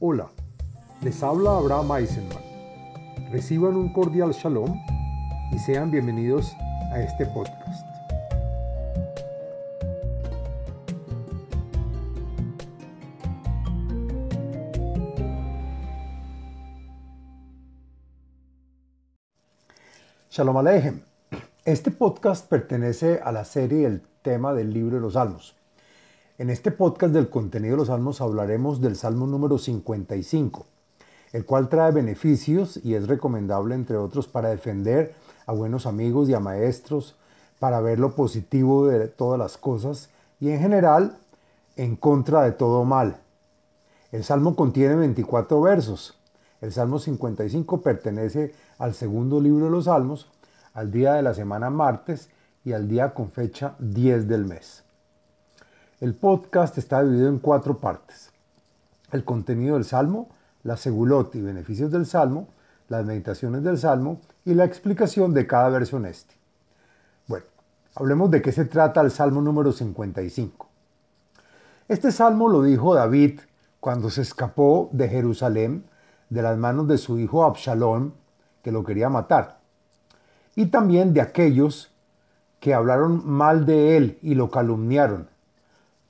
Hola, les habla Abraham Eisenman. Reciban un cordial shalom y sean bienvenidos a este podcast. Shalom Aleichem. Este podcast pertenece a la serie El tema del libro de los Salmos. En este podcast del contenido de los salmos hablaremos del salmo número 55, el cual trae beneficios y es recomendable, entre otros, para defender a buenos amigos y a maestros, para ver lo positivo de todas las cosas y en general en contra de todo mal. El salmo contiene 24 versos. El salmo 55 pertenece al segundo libro de los salmos, al día de la semana martes y al día con fecha 10 del mes. El podcast está dividido en cuatro partes. El contenido del Salmo, la segulot y beneficios del Salmo, las meditaciones del Salmo y la explicación de cada verso en este. Bueno, hablemos de qué se trata el Salmo número 55. Este Salmo lo dijo David cuando se escapó de Jerusalén de las manos de su hijo Absalón, que lo quería matar, y también de aquellos que hablaron mal de él y lo calumniaron,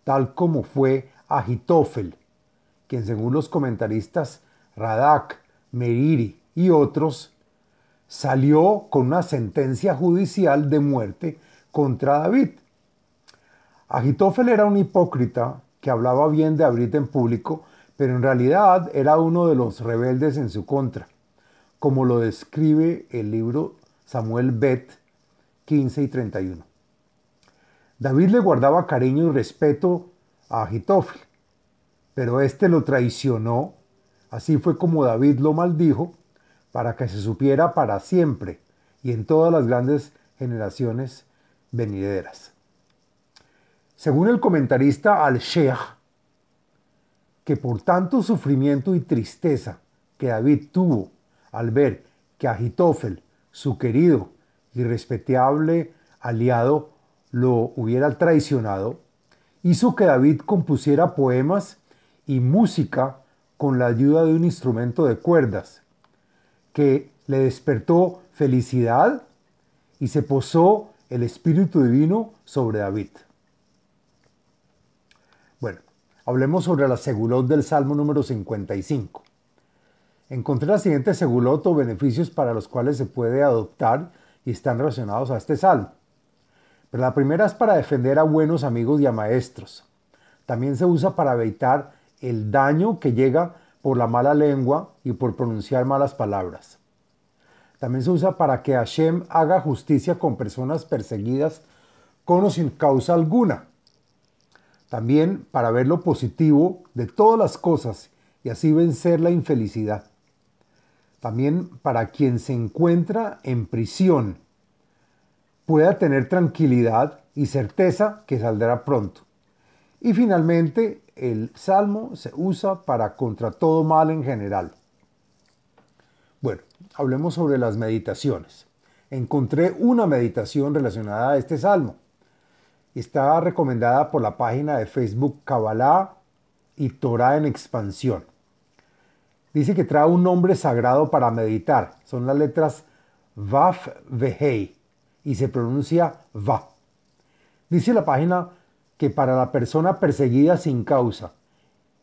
tal como fue Agitofel, quien según los comentaristas Radak, Meriri y otros, salió con una sentencia judicial de muerte contra David. Agitofel era un hipócrita que hablaba bien de David en público, pero en realidad era uno de los rebeldes en su contra, como lo describe el libro Samuel Bet 15 y 31. David le guardaba cariño y respeto a Agitofel, pero éste lo traicionó. Así fue como David lo maldijo para que se supiera para siempre y en todas las grandes generaciones venideras. Según el comentarista Al-Sheikh, que por tanto sufrimiento y tristeza que David tuvo al ver que Agitofel, su querido y respetable aliado, lo hubiera traicionado, hizo que David compusiera poemas y música con la ayuda de un instrumento de cuerdas, que le despertó felicidad y se posó el Espíritu Divino sobre David. Bueno, hablemos sobre la segulot del Salmo número 55. Encontré la siguiente segulot o beneficios para los cuales se puede adoptar y están relacionados a este salmo. Pero la primera es para defender a buenos amigos y a maestros. También se usa para evitar el daño que llega por la mala lengua y por pronunciar malas palabras. También se usa para que Hashem haga justicia con personas perseguidas con o sin causa alguna. También para ver lo positivo de todas las cosas y así vencer la infelicidad. También para quien se encuentra en prisión pueda tener tranquilidad y certeza que saldrá pronto. Y finalmente, el salmo se usa para contra todo mal en general. Bueno, hablemos sobre las meditaciones. Encontré una meditación relacionada a este salmo. Está recomendada por la página de Facebook Kabbalah y Torah en expansión. Dice que trae un nombre sagrado para meditar. Son las letras Vaf Vehei y se pronuncia va. Dice la página que para la persona perseguida sin causa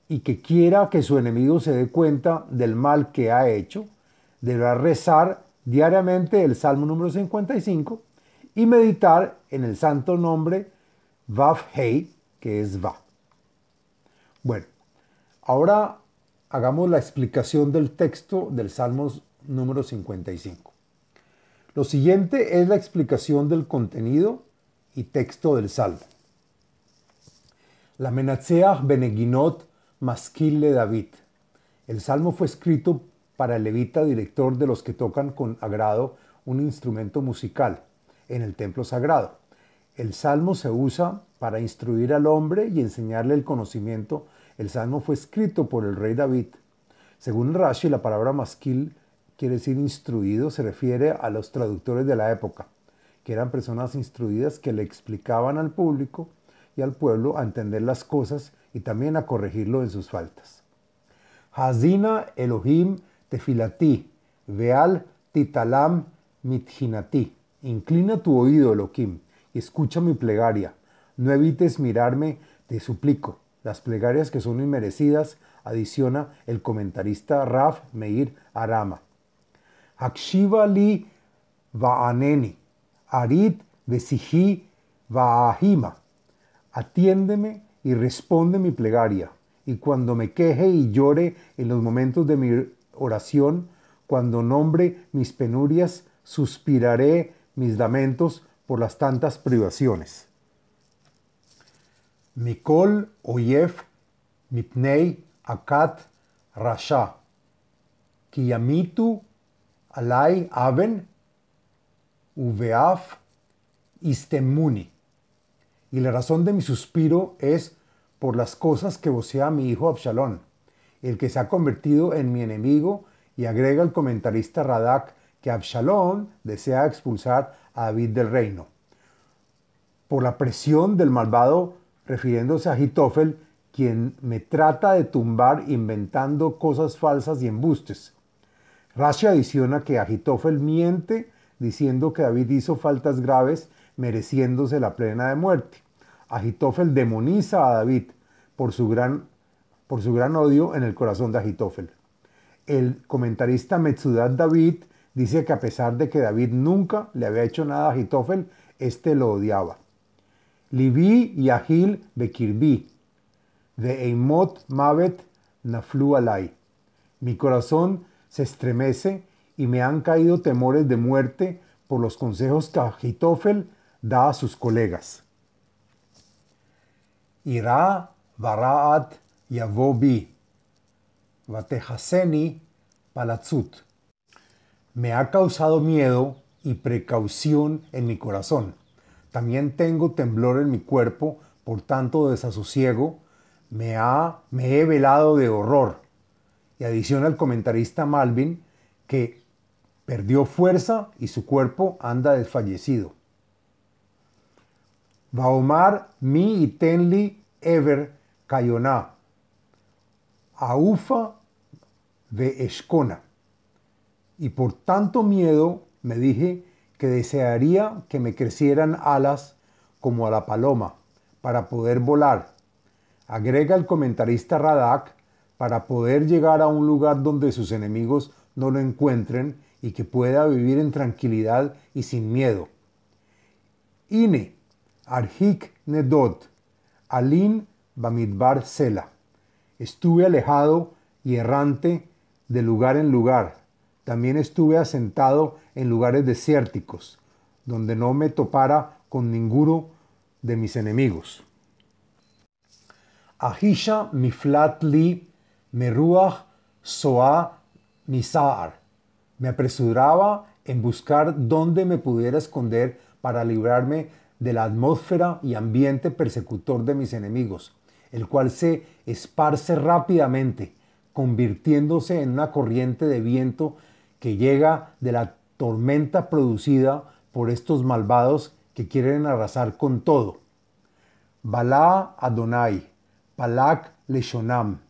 y que quiera que su enemigo se dé cuenta del mal que ha hecho, deberá rezar diariamente el Salmo número 55 y meditar en el santo nombre Vav Hei, que es Va. Bueno, ahora hagamos la explicación del texto del Salmo número 55. Lo siguiente es la explicación del contenido y texto del salmo. La Menatseach Beneginot Maskil de David. El salmo fue escrito para el levita director de los que tocan con agrado un instrumento musical en el templo sagrado. El salmo se usa para instruir al hombre y enseñarle el conocimiento. El salmo fue escrito por el rey David. Según Rashi, la palabra masquil quiere decir instruido, se refiere a los traductores de la época, que eran personas instruidas que le explicaban al público y al pueblo a entender las cosas y también a corregirlo en sus faltas. Hazina Elohim tefilati, veal titalam mithinati. Inclina tu oído, Elohim, y escucha mi plegaria. No evites mirarme, te suplico. Las plegarias que son inmerecidas, adiciona el comentarista Raf Meir Arama. Hakshiva li va'aneni, arit vesihi va'ahima. Atiéndeme y responde mi plegaria. Y cuando me queje y llore en los momentos de mi oración, cuando nombre mis penurias, suspiraré mis lamentos por las tantas privaciones. Mikol Oyef Mipnei Akat Rasha Kiyamitu Alai Aven Uveaf Istemuni. Y la razón de mi suspiro es por las cosas que vocea mi hijo Absalón, el que se ha convertido en mi enemigo, y agrega el comentarista Radak que Absalón desea expulsar a David del reino. Por la presión del malvado, refiriéndose a Agitofel, quien me trata de tumbar inventando cosas falsas y embustes. Rashi adiciona que Agitofel miente diciendo que David hizo faltas graves mereciéndose la pena de muerte. Agitofel demoniza a David por su gran, por su gran odio en el corazón de Agitofel. El comentarista Metzudat David dice que a pesar de que David nunca le había hecho nada a Agitofel, éste lo odiaba. Libi y Agil Bekirbi, de Eimot Mavet Naflu Alai. Mi corazón se estremece y me han caído temores de muerte por los consejos que Agitofel da a sus colegas. Ira varaat yavobi, vatejaseni palatzut. Me ha causado miedo y precaución en mi corazón. También tengo temblor en mi cuerpo por tanto desasosiego. Me, ha, me he velado de horror. Y adiciona el comentarista Malvin que perdió fuerza y su cuerpo anda desfallecido. Vaomar mi y tenli ever kayoná. Aufa de Escona. Y por tanto miedo me dije que desearía que me crecieran alas como a la paloma para poder volar. Agrega el comentarista Radak para poder llegar a un lugar donde sus enemigos no lo encuentren y que pueda vivir en tranquilidad y sin miedo. Ine, Arhik Nedot, Alin Bamidbar Sela. Estuve alejado y errante de lugar en lugar. También estuve asentado en lugares desérticos, donde no me topara con ninguno de mis enemigos. Ahisha miflat li meruach soa misar. Me apresuraba en buscar dónde me pudiera esconder para librarme de la atmósfera y ambiente persecutor de mis enemigos, el cual se esparce rápidamente, convirtiéndose en una corriente de viento que llega de la tormenta producida por estos malvados que quieren arrasar con todo. Balá Adonai, Palak Leshonam,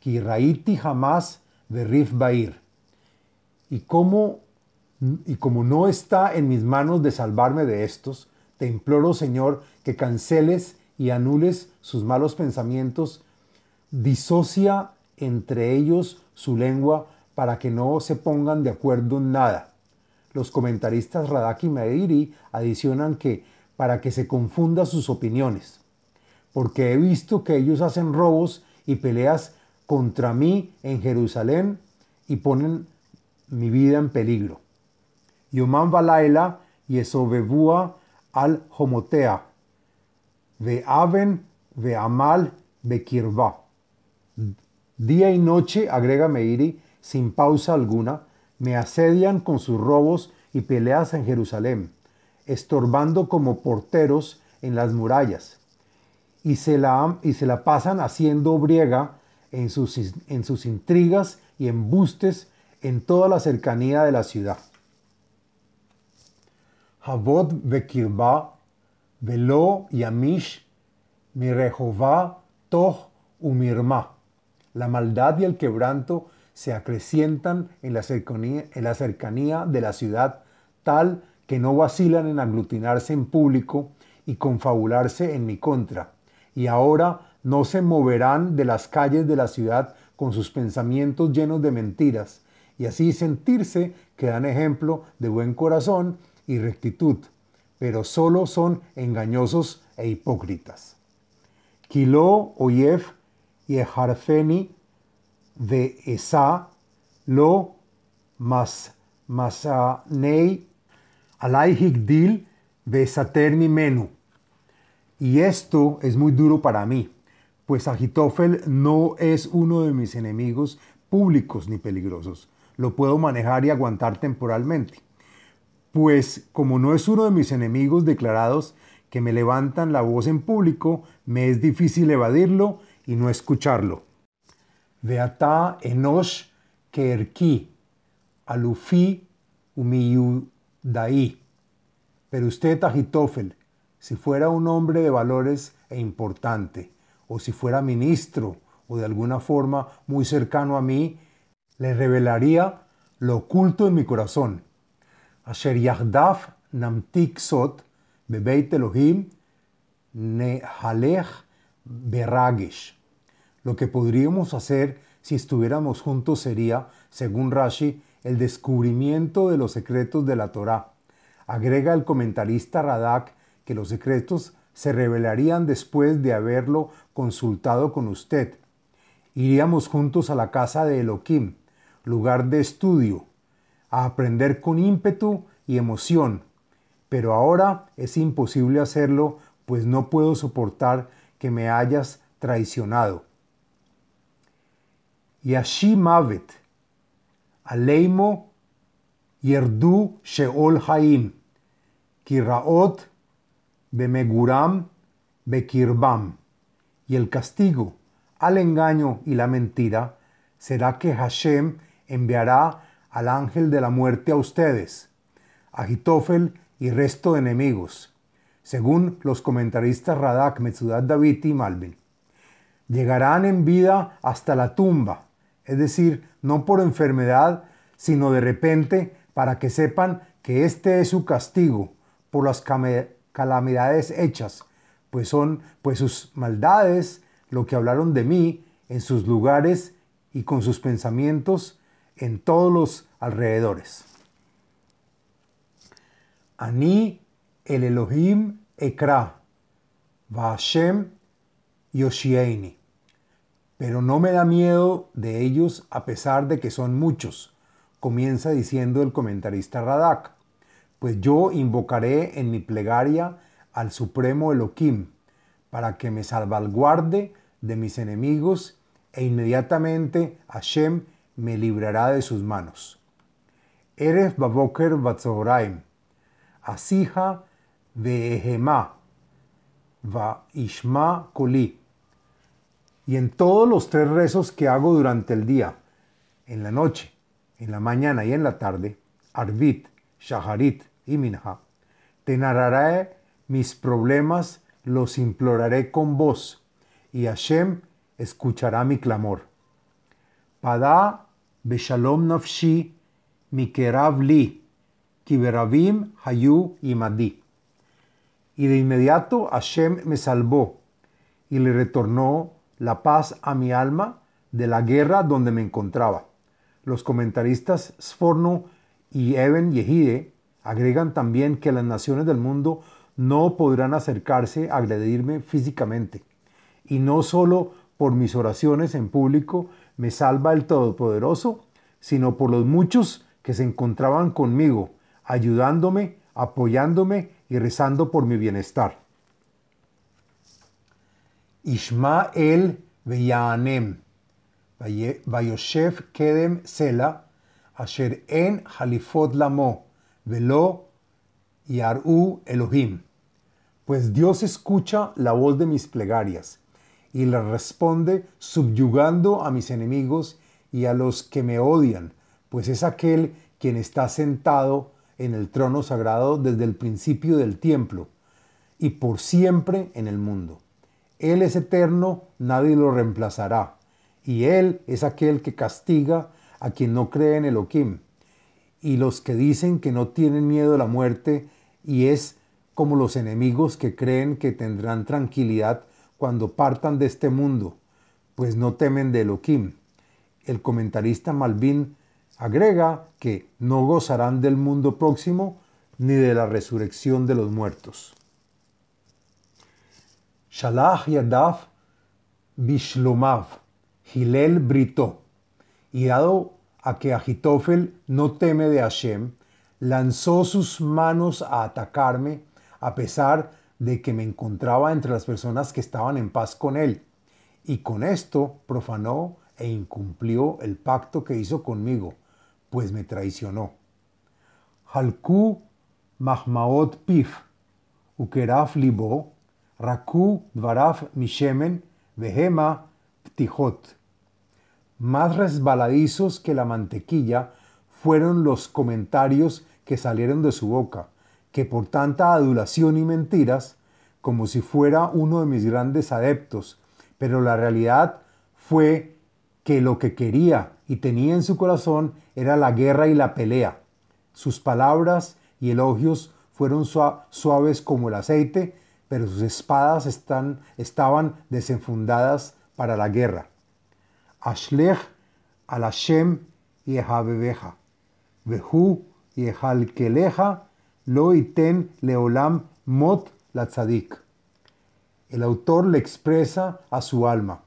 Kiraiti Hamas Berif Bair. Y como, y como no está en mis manos de salvarme de estos, te imploro, Señor, que canceles y anules sus malos pensamientos, disocia entre ellos su lengua para que no se pongan de acuerdo en nada. Los comentaristas Radak y Meiri adicionan que para que se confunda sus opiniones, porque he visto que ellos hacen robos y peleas contra mí en Jerusalén y ponen mi vida en peligro. Yomam Balaila y Esobebúa al homotea, ve aven, ve amal, ve kirva. Día y noche, agrega Meiri, sin pausa alguna, me asedian con sus robos y peleas en Jerusalén, estorbando como porteros en las murallas, y se la, y se la pasan haciendo briega en sus, en sus intrigas y embustes en toda la cercanía de la ciudad. Havod Bekirba, Velo Yamish, Mirehova, Toh Umirma. La maldad y el quebranto se acrecientan en la cercanía, en la cercanía de la ciudad tal que no vacilan en aglutinarse en público y confabularse en mi contra. Y ahora no se moverán de las calles de la ciudad con sus pensamientos llenos de mentiras, y así sentirse que dan ejemplo de buen corazón y rectitud, pero solo son engañosos e hipócritas. Kilo oyef harfeni de esa lo mas masanei alaihigdil besaterni menu. Y esto es muy duro para mí, pues Agitofel no es uno de mis enemigos públicos ni peligrosos. Lo puedo manejar y aguantar temporalmente. Pues como no es uno de mis enemigos declarados que me levantan la voz en público, me es difícil evadirlo y no escucharlo. Veata enosh kerki, alufi umiyudai. Pero usted, Agitofel, si fuera un hombre de valores e importante, o si fuera ministro o de alguna forma muy cercano a mí, le revelaría lo oculto en mi corazón. Asher yahdaf namtik sot bebeit Elohim nehalech beragesh. Lo que podríamos hacer si estuviéramos juntos sería, según Rashi, el descubrimiento de los secretos de la Torá. Agrega el comentarista Radak que los secretos se revelarían después de haberlo consultado con usted. Iríamos juntos a la casa de Elohim, lugar de estudio, a aprender con ímpetu y emoción. Pero ahora es imposible hacerlo, pues no puedo soportar que me hayas traicionado. Yashi Mavet, Aleimo Yerdu Sheol Haim, Kiraot Bemeguram Bekirbam. Y el castigo al engaño y la mentira será que Hashem enviará al ángel de la muerte a ustedes, Agitofel y resto de enemigos, según los comentaristas Radak, Metzudat David y Malvin. Llegarán en vida hasta la tumba es decir, no por enfermedad, sino de repente para que sepan que este es su castigo por las calamidades hechas, pues son pues sus maldades lo que hablaron de mí en sus lugares y con sus pensamientos en todos los alrededores. Ani el Elohim Ekra, Vashem Yoshieini pero no me da miedo de ellos a pesar de que son muchos, comienza diciendo el comentarista Radak, pues yo invocaré en mi plegaria al Supremo Elohim para que me salvaguarde de mis enemigos e inmediatamente Hashem me librará de sus manos. Eres Baboker Batzoraim, Asija Ehema, Va Ishma Koli y en todos los tres rezos que hago durante el día, en la noche, en la mañana y en la tarde, Arvit, Shaharit y Minha, te narraré mis problemas, los imploraré con voz, y Hashem escuchará mi clamor. Pada beshalom nafshi mikerav li, kiberavim hayu imadi. Y de inmediato Hashem me salvó y le retornó la paz a mi alma de la guerra donde me encontraba. Los comentaristas Sforno y Eben Yehide Agregan también que las naciones del mundo no podrán acercarse a agredirme físicamente. Y no solo por mis oraciones en público me salva el Todopoderoso, sino por los muchos que se encontraban conmigo, ayudándome, apoyándome y rezando por mi bienestar. Ishmael Beyanem, Vayoshev Kedem Sela, Asher En Halifot Lamo, Velo Yaru Elohim. Pues Dios escucha la voz de mis plegarias y les responde subyugando a mis enemigos y a los que me odian, pues es aquel quien está sentado en el trono sagrado desde el principio del tiempo y por siempre en el mundo. Él es eterno, nadie lo reemplazará, y Él es aquel que castiga a quien no cree en Elohim y los que dicen que no tienen miedo a la muerte, y es como los enemigos que creen que tendrán tranquilidad cuando partan de este mundo, pues no temen de Elohim. El comentarista Malvin agrega que no gozarán del mundo próximo ni de la resurrección de los muertos. Shalach Yadav Bishlomav, Hilel Brito, y dado a que Agitofel no teme de Hashem, lanzó sus manos a atacarme a pesar de que me encontraba entre las personas que estaban en paz con él, y con esto profanó e incumplió el pacto que hizo conmigo, pues me traicionó. Halku mahmaot pif, ukeraf libo, raku dvaraf mishemen, vehema ptijot. Más resbaladizos que la mantequilla fueron los comentarios que salieron de su boca, que por tanta adulación y mentiras, como si fuera uno de mis grandes adeptos, pero la realidad fue que lo que quería y tenía en su corazón era la guerra y la pelea. Sus palabras y elogios fueron suaves como el aceite, pero sus espadas están, estaban desenfundadas para la guerra. Ashlech al Hashem yehabebeja, vehu yehalkeleja lo iten leolam mot la tzadik. El autor le expresa a su alma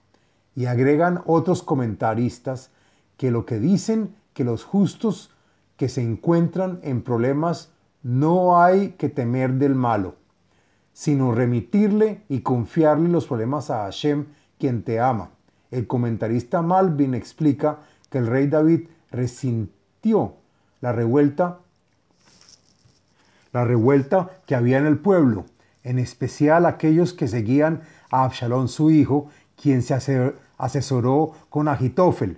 y agregan otros comentaristas que lo que dicen que los justos que se encuentran en problemas no hay que temer del malo, sino remitirle y confiarle los problemas a Hashem, quien te ama. El comentarista Malvin explica que el rey David resintió la revuelta, la revuelta que había en el pueblo, en especial aquellos que seguían a Absalón su hijo, quien se asesoró con Agitofel.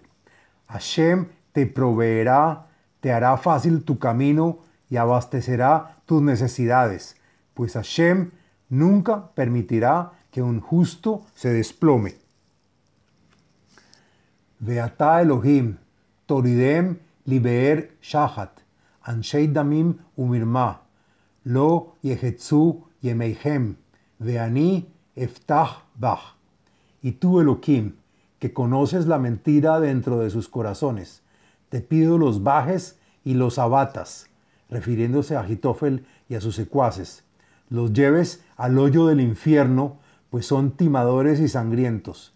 Hashem te proveerá, te hará fácil tu camino y abastecerá tus necesidades, pues Hashem nunca permitirá que un justo se desplome. Elohim, Toridem Libeer Shahat, Anshei Damim Umirma, Lo Yehetzu Yemeihem, Veani Eftach Bach. Y tú, Elohim, que conoces la mentira dentro de sus corazones, te pido los bajes y los abatas, refiriéndose a Agitofel y a sus secuaces, los lleves al hoyo del infierno, pues son timadores y sangrientos.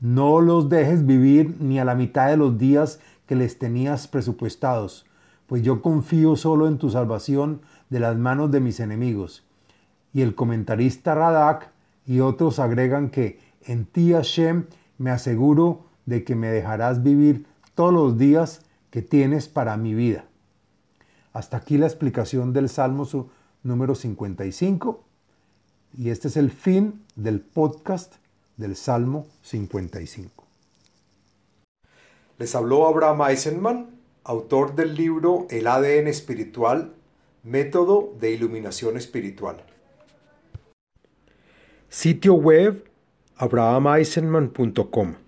No los dejes vivir ni a la mitad de los días que les tenías presupuestados, pues yo confío solo en tu salvación de las manos de mis enemigos. Y el comentarista Radak y otros agregan que en ti Hashem me aseguro de que me dejarás vivir todos los días que tienes para mi vida. Hasta aquí la explicación del Salmo número 55 y este es el fin del podcast del Salmo 55. Les habló Abraham Eisenman, autor del libro El ADN espiritual, método de iluminación espiritual. Sitio web abrahameisenman.com